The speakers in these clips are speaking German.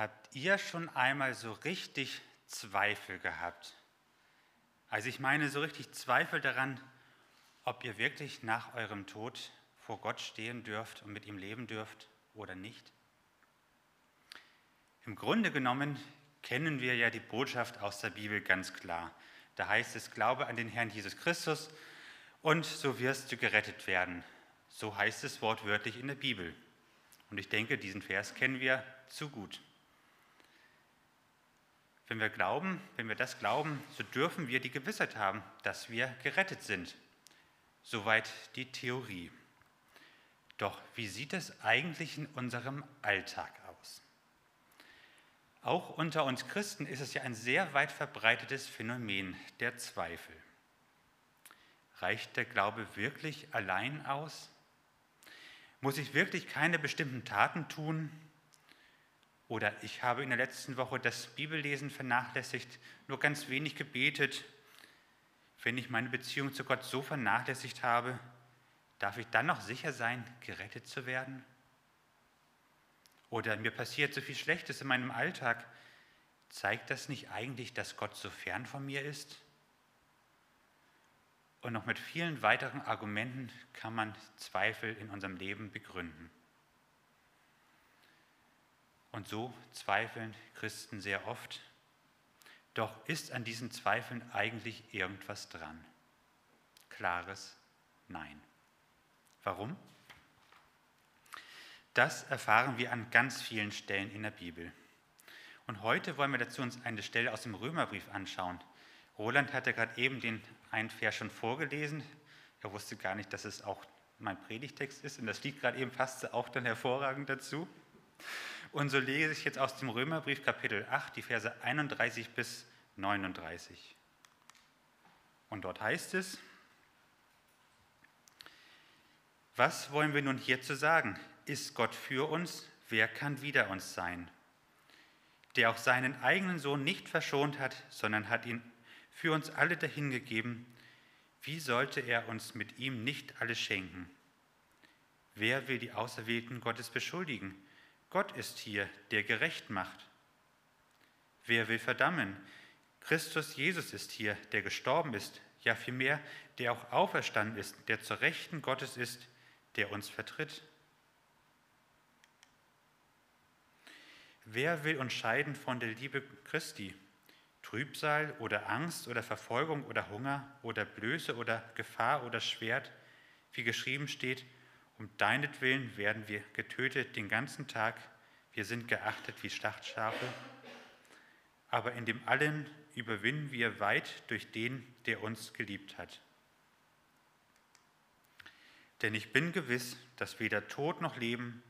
Habt ihr schon einmal so richtig Zweifel gehabt? Also ich meine so richtig Zweifel daran, ob ihr wirklich nach eurem Tod vor Gott stehen dürft und mit ihm leben dürft oder nicht? Im Grunde genommen kennen wir ja die Botschaft aus der Bibel ganz klar. Da heißt es, glaube an den Herrn Jesus Christus und so wirst du gerettet werden. So heißt es wortwörtlich in der Bibel. Und ich denke, diesen Vers kennen wir zu gut. Wenn wir glauben, wenn wir das glauben, so dürfen wir die Gewissheit haben, dass wir gerettet sind. Soweit die Theorie. Doch wie sieht es eigentlich in unserem Alltag aus? Auch unter uns Christen ist es ja ein sehr weit verbreitetes Phänomen der Zweifel. Reicht der Glaube wirklich allein aus? Muss ich wirklich keine bestimmten Taten tun? Oder ich habe in der letzten Woche das Bibellesen vernachlässigt, nur ganz wenig gebetet. Wenn ich meine Beziehung zu Gott so vernachlässigt habe, darf ich dann noch sicher sein, gerettet zu werden? Oder mir passiert so viel Schlechtes in meinem Alltag. Zeigt das nicht eigentlich, dass Gott so fern von mir ist? Und noch mit vielen weiteren Argumenten kann man Zweifel in unserem Leben begründen. Und so zweifeln Christen sehr oft. Doch ist an diesen Zweifeln eigentlich irgendwas dran? Klares Nein. Warum? Das erfahren wir an ganz vielen Stellen in der Bibel. Und heute wollen wir dazu uns eine Stelle aus dem Römerbrief anschauen. Roland hatte gerade eben den einen Vers schon vorgelesen. Er wusste gar nicht, dass es auch mein Predigtext ist. Und das liegt gerade eben passte auch dann hervorragend dazu. Und so lese ich jetzt aus dem Römerbrief Kapitel 8 die Verse 31 bis 39. Und dort heißt es, was wollen wir nun hierzu sagen? Ist Gott für uns? Wer kann wider uns sein? Der auch seinen eigenen Sohn nicht verschont hat, sondern hat ihn für uns alle dahingegeben, wie sollte er uns mit ihm nicht alles schenken? Wer will die Auserwählten Gottes beschuldigen? Gott ist hier, der gerecht macht. Wer will verdammen? Christus Jesus ist hier, der gestorben ist, ja vielmehr, der auch auferstanden ist, der zur Rechten Gottes ist, der uns vertritt. Wer will uns scheiden von der Liebe Christi? Trübsal oder Angst oder Verfolgung oder Hunger oder Blöße oder Gefahr oder Schwert, wie geschrieben steht, um deinetwillen werden wir getötet den ganzen Tag, wir sind geachtet wie Schlachtschafe. Aber in dem allen überwinden wir weit durch den, der uns geliebt hat. Denn ich bin gewiss, dass weder Tod noch Leben,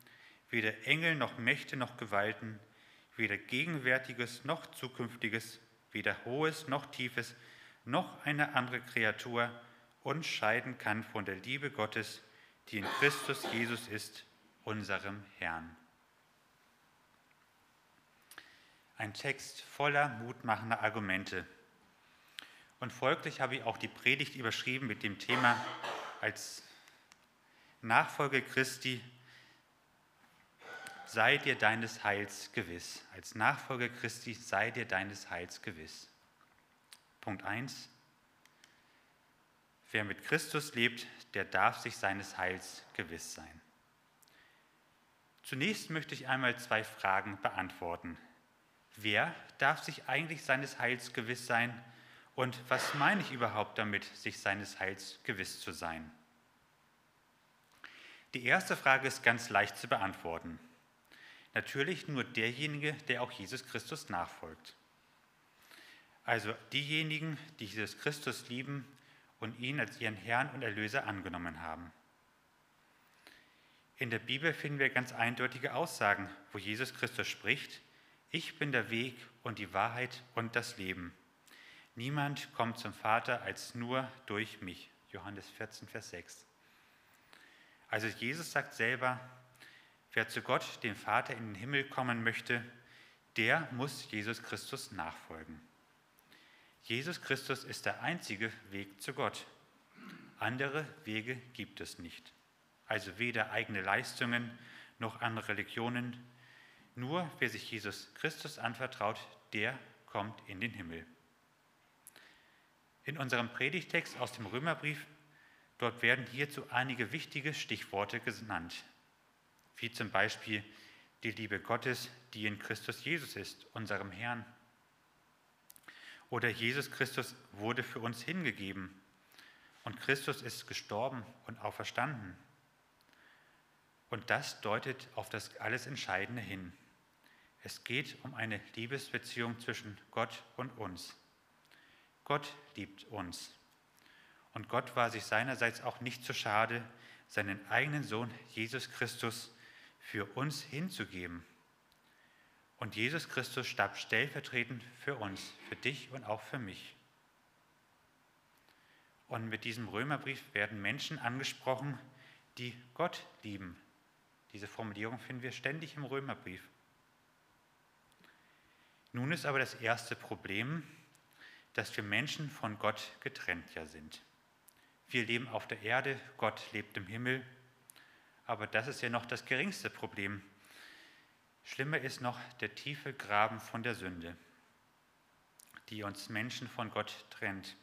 weder Engel noch Mächte noch Gewalten, weder Gegenwärtiges noch Zukünftiges, weder Hohes noch Tiefes, noch eine andere Kreatur uns scheiden kann von der Liebe Gottes, die in Christus Jesus ist, unserem Herrn. Ein Text voller mutmachender Argumente. Und folglich habe ich auch die Predigt überschrieben mit dem Thema als Nachfolge Christi, sei dir deines Heils gewiss. Als Nachfolger Christi sei dir deines Heils gewiss. Punkt 1. Wer mit Christus lebt, der darf sich seines Heils gewiss sein. Zunächst möchte ich einmal zwei Fragen beantworten. Wer darf sich eigentlich seines Heils gewiss sein? Und was meine ich überhaupt damit, sich seines Heils gewiss zu sein? Die erste Frage ist ganz leicht zu beantworten. Natürlich nur derjenige, der auch Jesus Christus nachfolgt. Also diejenigen, die Jesus Christus lieben und ihn als ihren Herrn und Erlöser angenommen haben. In der Bibel finden wir ganz eindeutige Aussagen, wo Jesus Christus spricht, ich bin der Weg und die Wahrheit und das Leben. Niemand kommt zum Vater als nur durch mich. Johannes 14, Vers 6. Also Jesus sagt selber, wer zu Gott, dem Vater, in den Himmel kommen möchte, der muss Jesus Christus nachfolgen. Jesus Christus ist der einzige Weg zu Gott. Andere Wege gibt es nicht. Also weder eigene Leistungen noch andere Religionen. Nur wer sich Jesus Christus anvertraut, der kommt in den Himmel. In unserem Predigtext aus dem Römerbrief, dort werden hierzu einige wichtige Stichworte genannt, wie zum Beispiel die Liebe Gottes, die in Christus Jesus ist, unserem Herrn. Oder Jesus Christus wurde für uns hingegeben und Christus ist gestorben und auferstanden. Und das deutet auf das alles Entscheidende hin. Es geht um eine Liebesbeziehung zwischen Gott und uns. Gott liebt uns. Und Gott war sich seinerseits auch nicht zu schade, seinen eigenen Sohn Jesus Christus für uns hinzugeben. Und Jesus Christus starb stellvertretend für uns, für dich und auch für mich. Und mit diesem Römerbrief werden Menschen angesprochen, die Gott lieben. Diese Formulierung finden wir ständig im Römerbrief. Nun ist aber das erste Problem, dass wir Menschen von Gott getrennt ja sind. Wir leben auf der Erde, Gott lebt im Himmel, aber das ist ja noch das geringste Problem. Schlimmer ist noch der tiefe Graben von der Sünde, die uns Menschen von Gott trennt.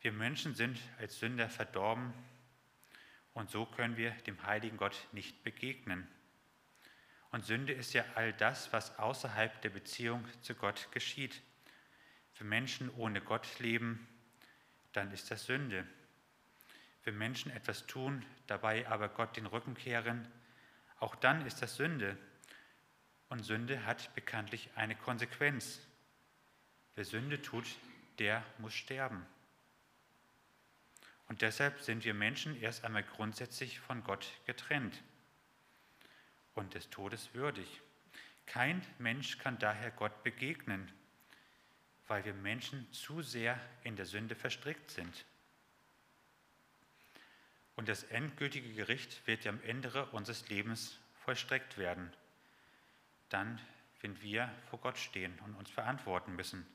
Wir Menschen sind als Sünder verdorben und so können wir dem heiligen Gott nicht begegnen. Und Sünde ist ja all das, was außerhalb der Beziehung zu Gott geschieht. Wenn Menschen ohne Gott leben, dann ist das Sünde. Wenn Menschen etwas tun, dabei aber Gott den Rücken kehren, auch dann ist das Sünde. Und Sünde hat bekanntlich eine Konsequenz. Wer Sünde tut, der muss sterben. Und deshalb sind wir Menschen erst einmal grundsätzlich von Gott getrennt und des Todes würdig. Kein Mensch kann daher Gott begegnen, weil wir Menschen zu sehr in der Sünde verstrickt sind. Und das endgültige Gericht wird ja am Ende unseres Lebens vollstreckt werden. Dann, wenn wir vor Gott stehen und uns verantworten müssen.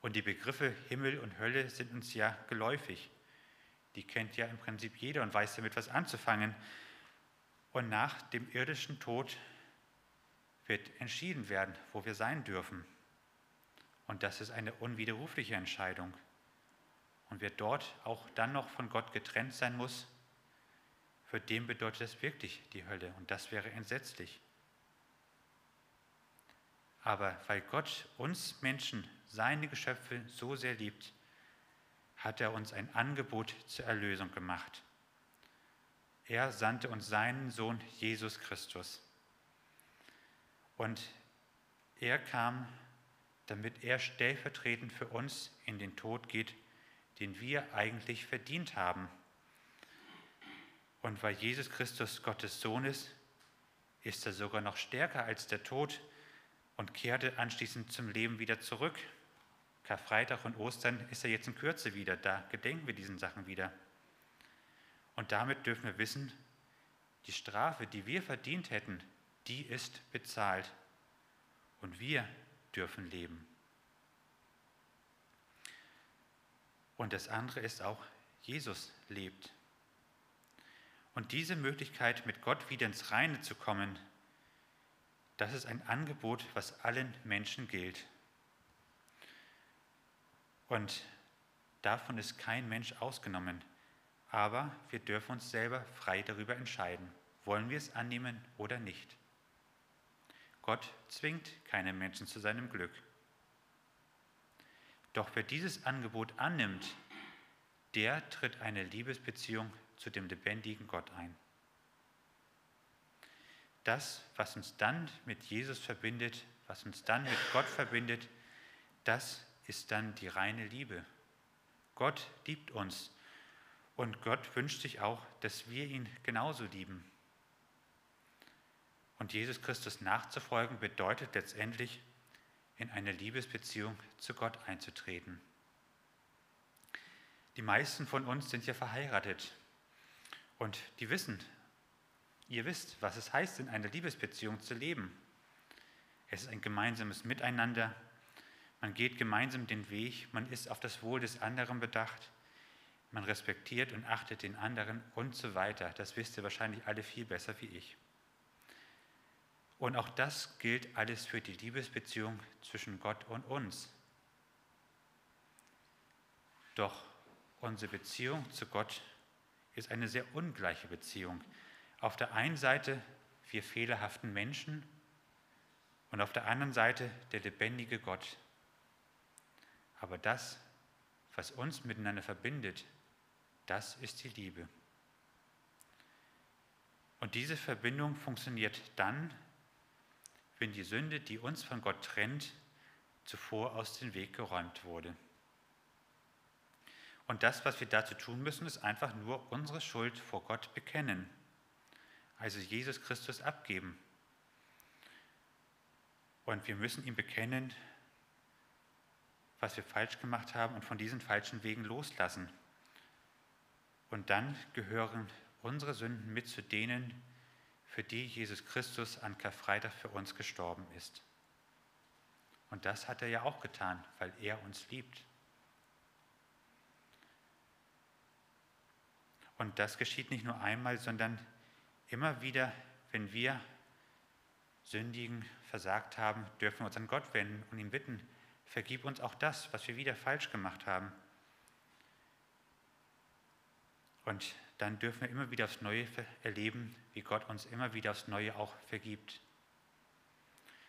Und die Begriffe Himmel und Hölle sind uns ja geläufig. Die kennt ja im Prinzip jeder und weiß damit was anzufangen. Und nach dem irdischen Tod wird entschieden werden, wo wir sein dürfen. Und das ist eine unwiderrufliche Entscheidung. Und wer dort auch dann noch von Gott getrennt sein muss, für den bedeutet das wirklich die Hölle. Und das wäre entsetzlich. Aber weil Gott uns Menschen, seine Geschöpfe so sehr liebt, hat er uns ein Angebot zur Erlösung gemacht. Er sandte uns seinen Sohn Jesus Christus. Und er kam, damit er stellvertretend für uns in den Tod geht, den wir eigentlich verdient haben. Und weil Jesus Christus Gottes Sohn ist, ist er sogar noch stärker als der Tod und kehrte anschließend zum Leben wieder zurück. Karfreitag und Ostern ist er jetzt in Kürze wieder, da gedenken wir diesen Sachen wieder. Und damit dürfen wir wissen, die Strafe, die wir verdient hätten, die ist bezahlt. Und wir dürfen leben. Und das andere ist auch, Jesus lebt. Und diese Möglichkeit, mit Gott wieder ins Reine zu kommen, das ist ein Angebot, was allen Menschen gilt. Und davon ist kein Mensch ausgenommen. Aber wir dürfen uns selber frei darüber entscheiden, wollen wir es annehmen oder nicht. Gott zwingt keinen Menschen zu seinem Glück. Doch wer dieses Angebot annimmt, der tritt eine Liebesbeziehung zu dem lebendigen Gott ein. Das, was uns dann mit Jesus verbindet, was uns dann mit Gott verbindet, das ist dann die reine Liebe. Gott liebt uns und Gott wünscht sich auch, dass wir ihn genauso lieben. Und Jesus Christus nachzufolgen bedeutet letztendlich, in eine Liebesbeziehung zu Gott einzutreten. Die meisten von uns sind ja verheiratet und die wissen, ihr wisst, was es heißt, in einer Liebesbeziehung zu leben. Es ist ein gemeinsames Miteinander, man geht gemeinsam den Weg, man ist auf das Wohl des anderen bedacht, man respektiert und achtet den anderen und so weiter. Das wisst ihr wahrscheinlich alle viel besser wie ich. Und auch das gilt alles für die Liebesbeziehung zwischen Gott und uns. Doch unsere Beziehung zu Gott ist eine sehr ungleiche Beziehung. Auf der einen Seite wir fehlerhaften Menschen und auf der anderen Seite der lebendige Gott. Aber das, was uns miteinander verbindet, das ist die Liebe. Und diese Verbindung funktioniert dann, wenn die Sünde, die uns von Gott trennt, zuvor aus dem Weg geräumt wurde. Und das, was wir dazu tun müssen, ist einfach nur unsere Schuld vor Gott bekennen. Also Jesus Christus abgeben. Und wir müssen ihm bekennen, was wir falsch gemacht haben und von diesen falschen Wegen loslassen. Und dann gehören unsere Sünden mit zu denen, für die Jesus Christus an Karfreitag für uns gestorben ist. Und das hat er ja auch getan, weil er uns liebt. Und das geschieht nicht nur einmal, sondern immer wieder, wenn wir sündigen, versagt haben, dürfen wir uns an Gott wenden und ihn bitten, vergib uns auch das, was wir wieder falsch gemacht haben. Und dann dürfen wir immer wieder aufs Neue erleben, wie Gott uns immer wieder aufs Neue auch vergibt.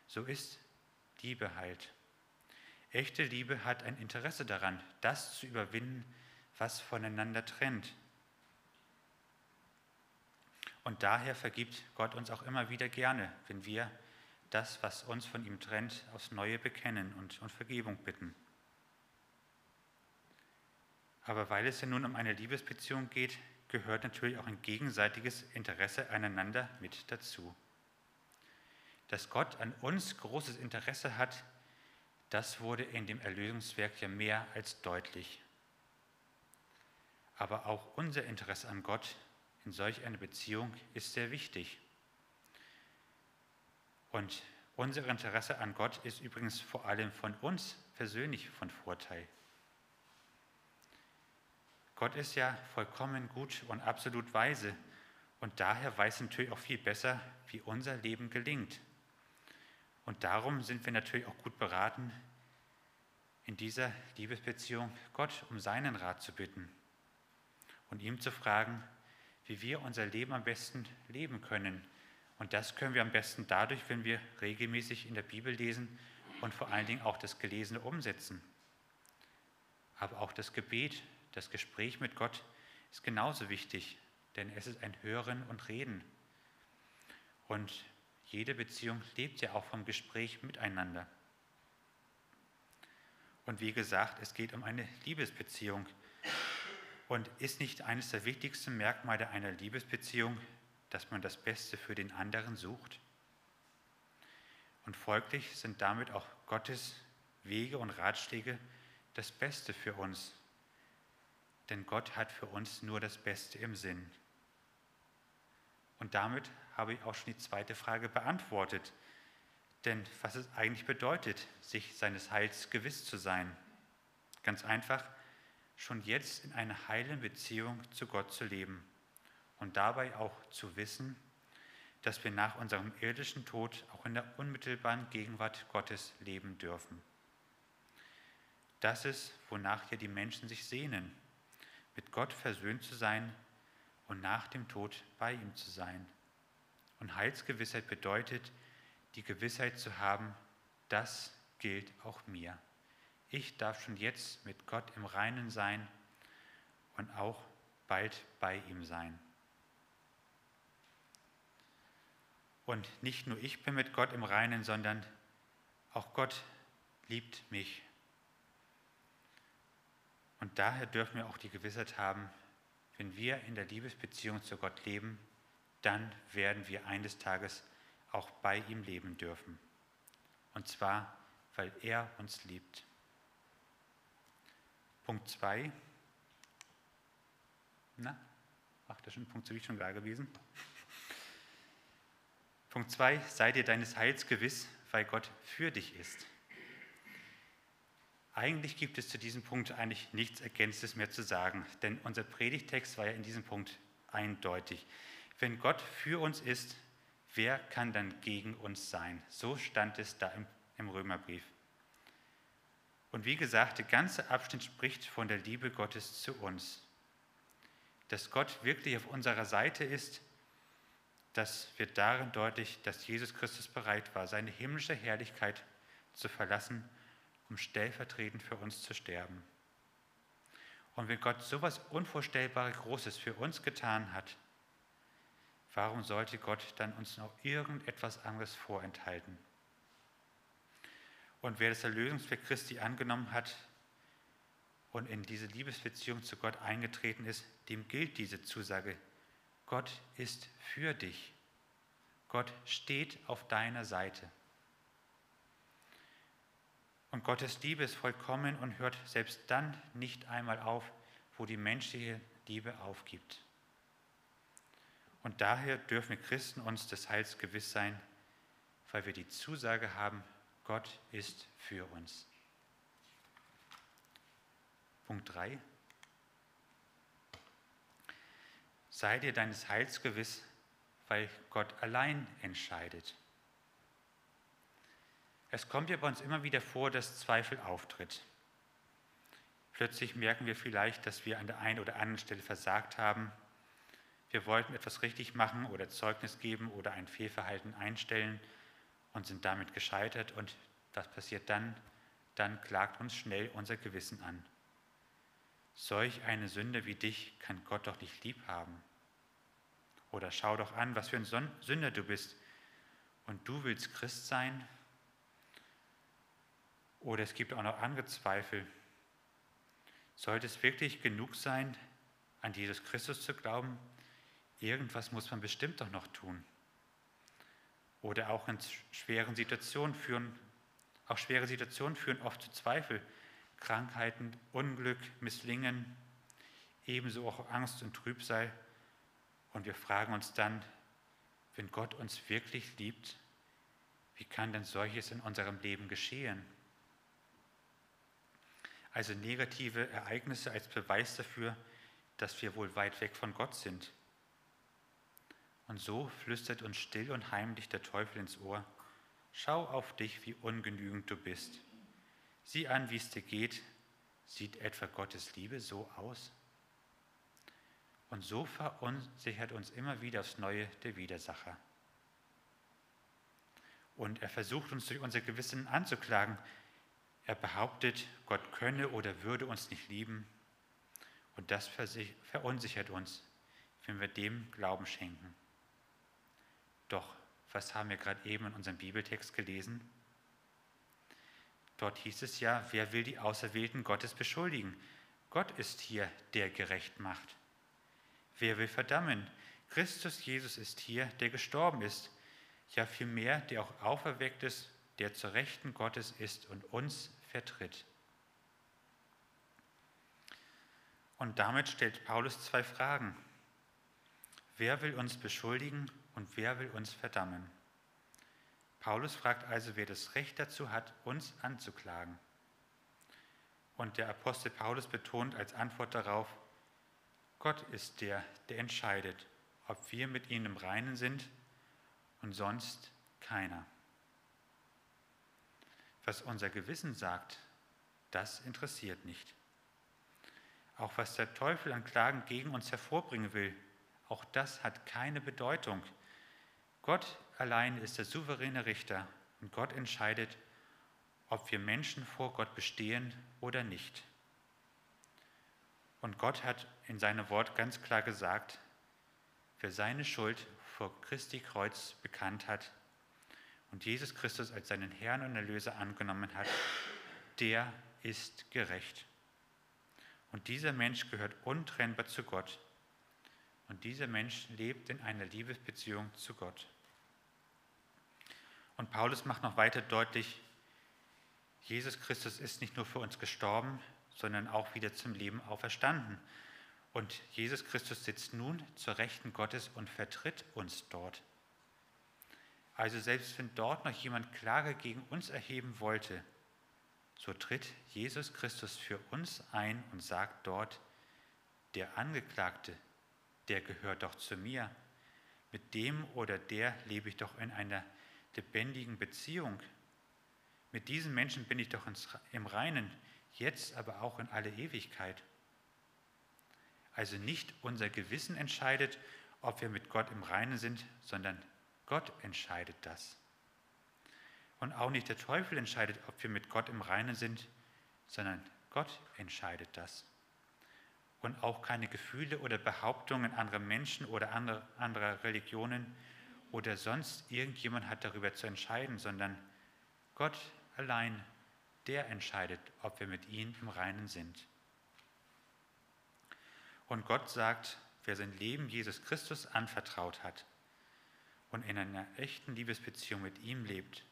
So ist Liebe halt. Echte Liebe hat ein Interesse daran, das zu überwinden, was voneinander trennt. Und daher vergibt Gott uns auch immer wieder gerne, wenn wir das, was uns von ihm trennt, aufs Neue bekennen und um Vergebung bitten. Aber weil es ja nun um eine Liebesbeziehung geht, gehört natürlich auch ein gegenseitiges Interesse aneinander mit dazu. Dass Gott an uns großes Interesse hat, das wurde in dem Erlösungswerk ja mehr als deutlich. Aber auch unser Interesse an Gott in solch einer Beziehung ist sehr wichtig. Und unser Interesse an Gott ist übrigens vor allem von uns persönlich von Vorteil. Gott ist ja vollkommen gut und absolut weise und daher weiß natürlich auch viel besser, wie unser Leben gelingt. Und darum sind wir natürlich auch gut beraten, in dieser Liebesbeziehung Gott um seinen Rat zu bitten und ihm zu fragen, wie wir unser Leben am besten leben können. Und das können wir am besten dadurch, wenn wir regelmäßig in der Bibel lesen und vor allen Dingen auch das Gelesene umsetzen. Aber auch das Gebet das Gespräch mit Gott ist genauso wichtig, denn es ist ein Hören und Reden. Und jede Beziehung lebt ja auch vom Gespräch miteinander. Und wie gesagt, es geht um eine Liebesbeziehung. Und ist nicht eines der wichtigsten Merkmale einer Liebesbeziehung, dass man das Beste für den anderen sucht? Und folglich sind damit auch Gottes Wege und Ratschläge das Beste für uns denn Gott hat für uns nur das Beste im Sinn. Und damit habe ich auch schon die zweite Frage beantwortet. Denn was es eigentlich bedeutet, sich seines Heils gewiss zu sein. Ganz einfach, schon jetzt in einer heilen Beziehung zu Gott zu leben und dabei auch zu wissen, dass wir nach unserem irdischen Tod auch in der unmittelbaren Gegenwart Gottes leben dürfen. Das ist, wonach ja die Menschen sich sehnen mit Gott versöhnt zu sein und nach dem Tod bei ihm zu sein. Und Heilsgewissheit bedeutet, die Gewissheit zu haben, das gilt auch mir. Ich darf schon jetzt mit Gott im Reinen sein und auch bald bei ihm sein. Und nicht nur ich bin mit Gott im Reinen, sondern auch Gott liebt mich und daher dürfen wir auch die Gewissheit haben, wenn wir in der Liebesbeziehung zu Gott leben, dann werden wir eines Tages auch bei ihm leben dürfen. Und zwar, weil er uns liebt. Punkt 2. Na, ach, das ist schon Punkt 2 schon klar gewesen. Punkt 2, sei dir deines Heils gewiss, weil Gott für dich ist. Eigentlich gibt es zu diesem Punkt eigentlich nichts Ergänztes mehr zu sagen, denn unser Predigtext war ja in diesem Punkt eindeutig. Wenn Gott für uns ist, wer kann dann gegen uns sein? So stand es da im, im Römerbrief. Und wie gesagt, der ganze Abschnitt spricht von der Liebe Gottes zu uns. Dass Gott wirklich auf unserer Seite ist, das wird darin deutlich, dass Jesus Christus bereit war, seine himmlische Herrlichkeit zu verlassen, um stellvertretend für uns zu sterben. Und wenn Gott so etwas Unvorstellbares Großes für uns getan hat, warum sollte Gott dann uns noch irgendetwas anderes vorenthalten? Und wer das Erlösungswerk Christi angenommen hat und in diese Liebesbeziehung zu Gott eingetreten ist, dem gilt diese Zusage. Gott ist für dich. Gott steht auf deiner Seite. Und Gottes Liebe ist vollkommen und hört selbst dann nicht einmal auf, wo die menschliche Liebe aufgibt. Und daher dürfen wir Christen uns des Heils gewiss sein, weil wir die Zusage haben, Gott ist für uns. Punkt 3. Sei dir deines Heils gewiss, weil Gott allein entscheidet. Es kommt ja bei uns immer wieder vor, dass Zweifel auftritt. Plötzlich merken wir vielleicht, dass wir an der einen oder anderen Stelle versagt haben. Wir wollten etwas richtig machen oder Zeugnis geben oder ein Fehlverhalten einstellen und sind damit gescheitert. Und was passiert dann? Dann klagt uns schnell unser Gewissen an. Solch eine Sünde wie dich kann Gott doch nicht lieb haben. Oder schau doch an, was für ein Sünder du bist. Und du willst Christ sein? Oder es gibt auch noch andere Zweifel. Sollte es wirklich genug sein, an Jesus Christus zu glauben? Irgendwas muss man bestimmt doch noch tun. Oder auch in schweren Situationen führen, auch schwere Situationen führen oft zu Zweifel. Krankheiten, Unglück, Misslingen, ebenso auch Angst und Trübsal. Und wir fragen uns dann, wenn Gott uns wirklich liebt, wie kann denn solches in unserem Leben geschehen? Also negative Ereignisse als Beweis dafür, dass wir wohl weit weg von Gott sind. Und so flüstert uns still und heimlich der Teufel ins Ohr, schau auf dich, wie ungenügend du bist. Sieh an, wie es dir geht. Sieht etwa Gottes Liebe so aus? Und so verunsichert uns immer wieder aufs Neue der Widersacher. Und er versucht uns durch unser Gewissen anzuklagen, er behauptet, Gott könne oder würde uns nicht lieben. Und das verunsichert uns, wenn wir dem Glauben schenken. Doch, was haben wir gerade eben in unserem Bibeltext gelesen? Dort hieß es ja, wer will die Auserwählten Gottes beschuldigen? Gott ist hier, der gerecht macht. Wer will verdammen? Christus Jesus ist hier, der gestorben ist, ja vielmehr, der auch auferweckt ist, der zur Rechten Gottes ist und uns vertritt. Und damit stellt Paulus zwei Fragen. Wer will uns beschuldigen und wer will uns verdammen? Paulus fragt also, wer das Recht dazu hat, uns anzuklagen. Und der Apostel Paulus betont als Antwort darauf, Gott ist der, der entscheidet, ob wir mit ihm im Reinen sind und sonst keiner. Was unser Gewissen sagt, das interessiert nicht. Auch was der Teufel an Klagen gegen uns hervorbringen will, auch das hat keine Bedeutung. Gott allein ist der souveräne Richter und Gott entscheidet, ob wir Menschen vor Gott bestehen oder nicht. Und Gott hat in seinem Wort ganz klar gesagt, wer seine Schuld vor Christi Kreuz bekannt hat, und Jesus Christus als seinen Herrn und Erlöser angenommen hat, der ist gerecht. Und dieser Mensch gehört untrennbar zu Gott. Und dieser Mensch lebt in einer Liebesbeziehung zu Gott. Und Paulus macht noch weiter deutlich, Jesus Christus ist nicht nur für uns gestorben, sondern auch wieder zum Leben auferstanden. Und Jesus Christus sitzt nun zur Rechten Gottes und vertritt uns dort. Also selbst wenn dort noch jemand Klage gegen uns erheben wollte, so tritt Jesus Christus für uns ein und sagt dort, der Angeklagte, der gehört doch zu mir. mit dem oder der lebe ich doch in einer lebendigen Beziehung. Mit diesen Menschen bin ich doch im Reinen, jetzt aber auch in alle Ewigkeit. Also nicht unser Gewissen entscheidet, ob wir mit Gott im Reinen sind, sondern Gott entscheidet das. Und auch nicht der Teufel entscheidet, ob wir mit Gott im Reinen sind, sondern Gott entscheidet das. Und auch keine Gefühle oder Behauptungen anderer Menschen oder anderer Religionen oder sonst irgendjemand hat darüber zu entscheiden, sondern Gott allein, der entscheidet, ob wir mit ihm im Reinen sind. Und Gott sagt, wer sein Leben Jesus Christus anvertraut hat und in einer echten Liebesbeziehung mit ihm lebt,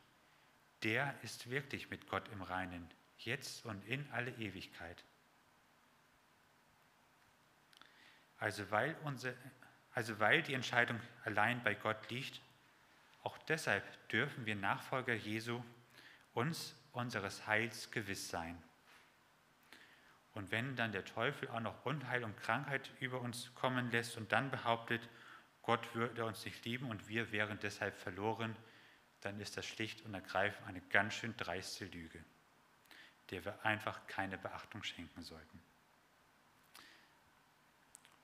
der ist wirklich mit Gott im Reinen, jetzt und in alle Ewigkeit. Also weil, unsere, also weil die Entscheidung allein bei Gott liegt, auch deshalb dürfen wir Nachfolger Jesu uns unseres Heils gewiss sein. Und wenn dann der Teufel auch noch Unheil und Krankheit über uns kommen lässt und dann behauptet, Gott würde uns nicht lieben und wir wären deshalb verloren, dann ist das schlicht und ergreifend eine ganz schön dreiste Lüge, der wir einfach keine Beachtung schenken sollten.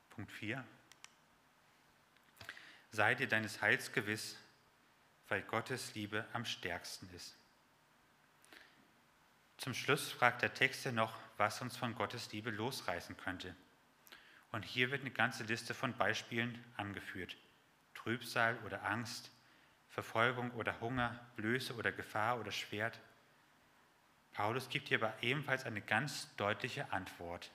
Punkt 4. Sei dir deines Heils gewiss, weil Gottes Liebe am stärksten ist. Zum Schluss fragt der Text ja noch, was uns von Gottes Liebe losreißen könnte. Und hier wird eine ganze Liste von Beispielen angeführt. Trübsal oder Angst, Verfolgung oder Hunger, Blöße oder Gefahr oder Schwert. Paulus gibt hier aber ebenfalls eine ganz deutliche Antwort.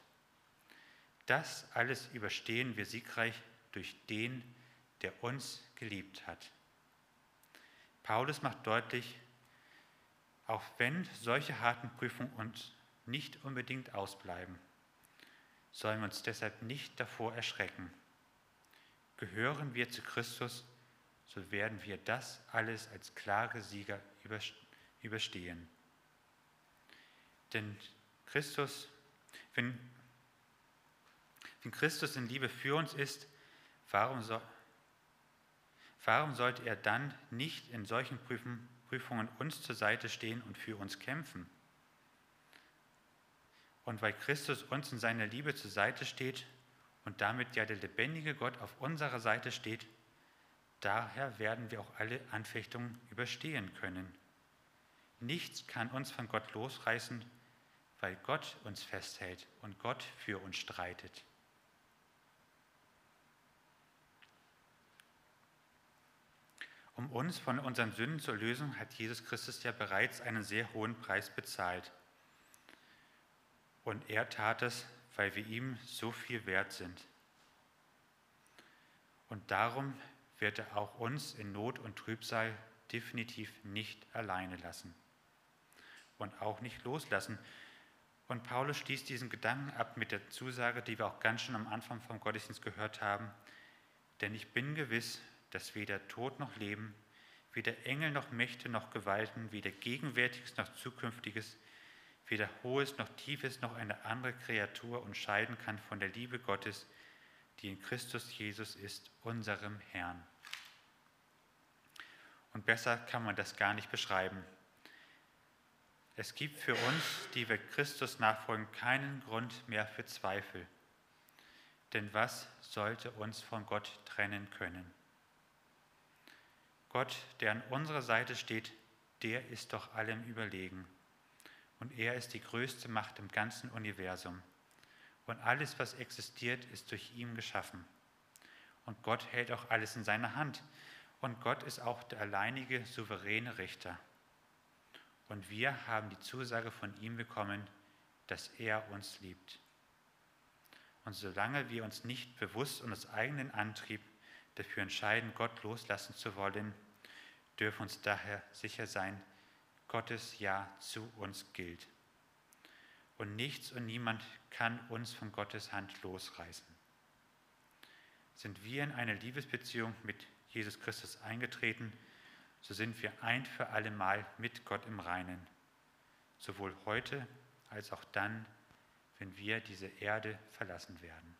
Das alles überstehen wir siegreich durch den, der uns geliebt hat. Paulus macht deutlich, auch wenn solche harten Prüfungen uns nicht unbedingt ausbleiben, sollen wir uns deshalb nicht davor erschrecken. Gehören wir zu Christus, so werden wir das alles als klare Sieger überstehen. Denn Christus, wenn, wenn Christus in Liebe für uns ist, warum, soll, warum sollte er dann nicht in solchen Prüfungen uns zur Seite stehen und für uns kämpfen. Und weil Christus uns in seiner Liebe zur Seite steht und damit ja der lebendige Gott auf unserer Seite steht, daher werden wir auch alle Anfechtungen überstehen können. Nichts kann uns von Gott losreißen, weil Gott uns festhält und Gott für uns streitet. Um uns von unseren Sünden zu lösen, hat Jesus Christus ja bereits einen sehr hohen Preis bezahlt. Und er tat es, weil wir ihm so viel wert sind. Und darum wird er auch uns in Not und Trübsal definitiv nicht alleine lassen und auch nicht loslassen. Und Paulus schließt diesen Gedanken ab mit der Zusage, die wir auch ganz schon am Anfang vom Gottesdienst gehört haben. Denn ich bin gewiss, dass weder Tod noch Leben, weder Engel noch Mächte noch Gewalten, weder Gegenwärtiges noch Zukünftiges, weder Hohes noch Tiefes noch eine andere Kreatur unterscheiden kann von der Liebe Gottes, die in Christus Jesus ist, unserem Herrn. Und besser kann man das gar nicht beschreiben. Es gibt für uns, die wir Christus nachfolgen, keinen Grund mehr für Zweifel. Denn was sollte uns von Gott trennen können? Gott, der an unserer Seite steht, der ist doch allem überlegen. Und er ist die größte Macht im ganzen Universum. Und alles, was existiert, ist durch ihn geschaffen. Und Gott hält auch alles in seiner Hand. Und Gott ist auch der alleinige, souveräne Richter. Und wir haben die Zusage von ihm bekommen, dass er uns liebt. Und solange wir uns nicht bewusst und aus eigenen Antrieb dafür entscheiden, Gott loslassen zu wollen, dürfen uns daher sicher sein, Gottes Ja zu uns gilt. Und nichts und niemand kann uns von Gottes Hand losreißen. Sind wir in eine Liebesbeziehung mit Jesus Christus eingetreten, so sind wir ein für alle Mal mit Gott im Reinen, sowohl heute als auch dann, wenn wir diese Erde verlassen werden.